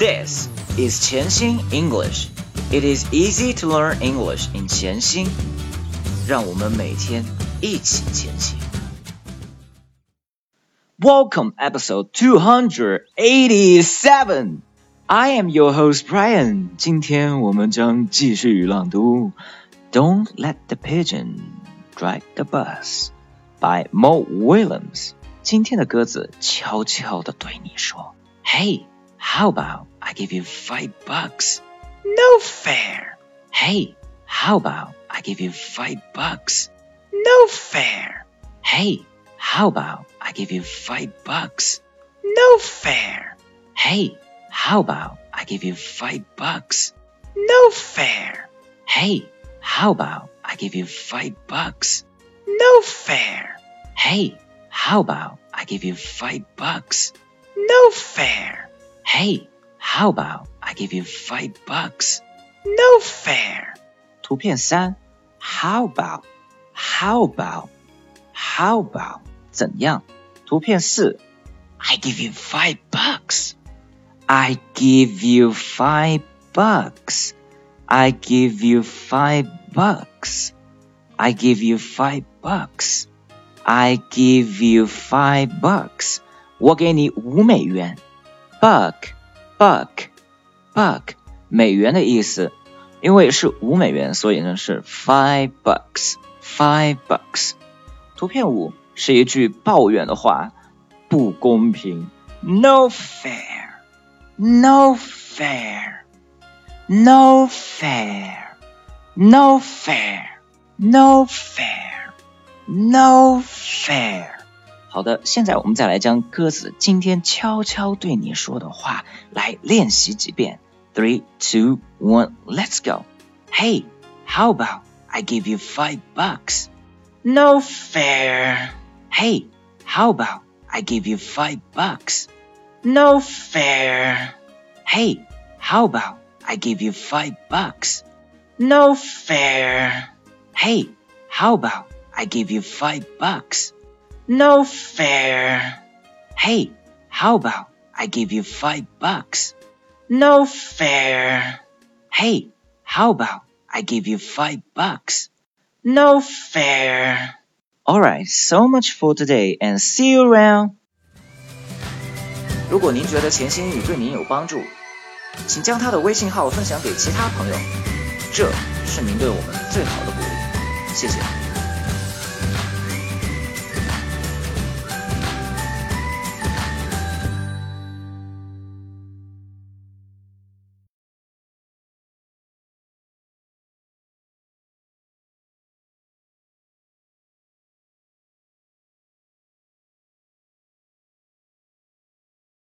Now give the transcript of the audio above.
This is Qianxin English. It is easy to learn English in Qianxin. 让我们每天一起前行。Welcome episode 287. I am your host Brian. 今天我们将继续朗读 Don't Let the Pigeon Drive the Bus by Mo Willems。今天的鸽子悄悄地对你说：“Hey。” How about I give you five bucks? No fair. Hey, how about I give you five bucks? No fair. Hey, how about I give you five bucks? No fair. Hey, how about I give you five bucks? No fair. Hey, how about I give you five bucks? No fair. Hey, how about I give you five bucks? No fair. Hey, how about I give you five bucks? No fair. 图片三，How about? How about? How about? 怎样？图片四，I give you five bucks. I give you five bucks. I give you five bucks. I give you five bucks. I give you five bucks. 我给你五美元。 Buck, buck, buck，美元的意思。因为是五美元，所以呢是 five bucks, five bucks。图片五是一句抱怨的话，不公平，no fair, no fair, no fair, no fair, 好的，现在我们再来将鸽子今天悄悄对你说的话来练习几遍。Three, two, one, let's go. Hey, how about I give you five bucks? No fair. Hey, how about I give you five bucks? No fair. Hey, how about I give you five bucks? No fair. Hey, how about I give you five bucks? No fair. Hey, how about I give you five bucks? No fair. Hey, how about I give you five bucks? No fair. Alright, so much for today and see you around. 如果您觉得潜心英语对您有帮助，请将他的微信号分享给其他朋友，这是您对我们最好的鼓励。谢谢。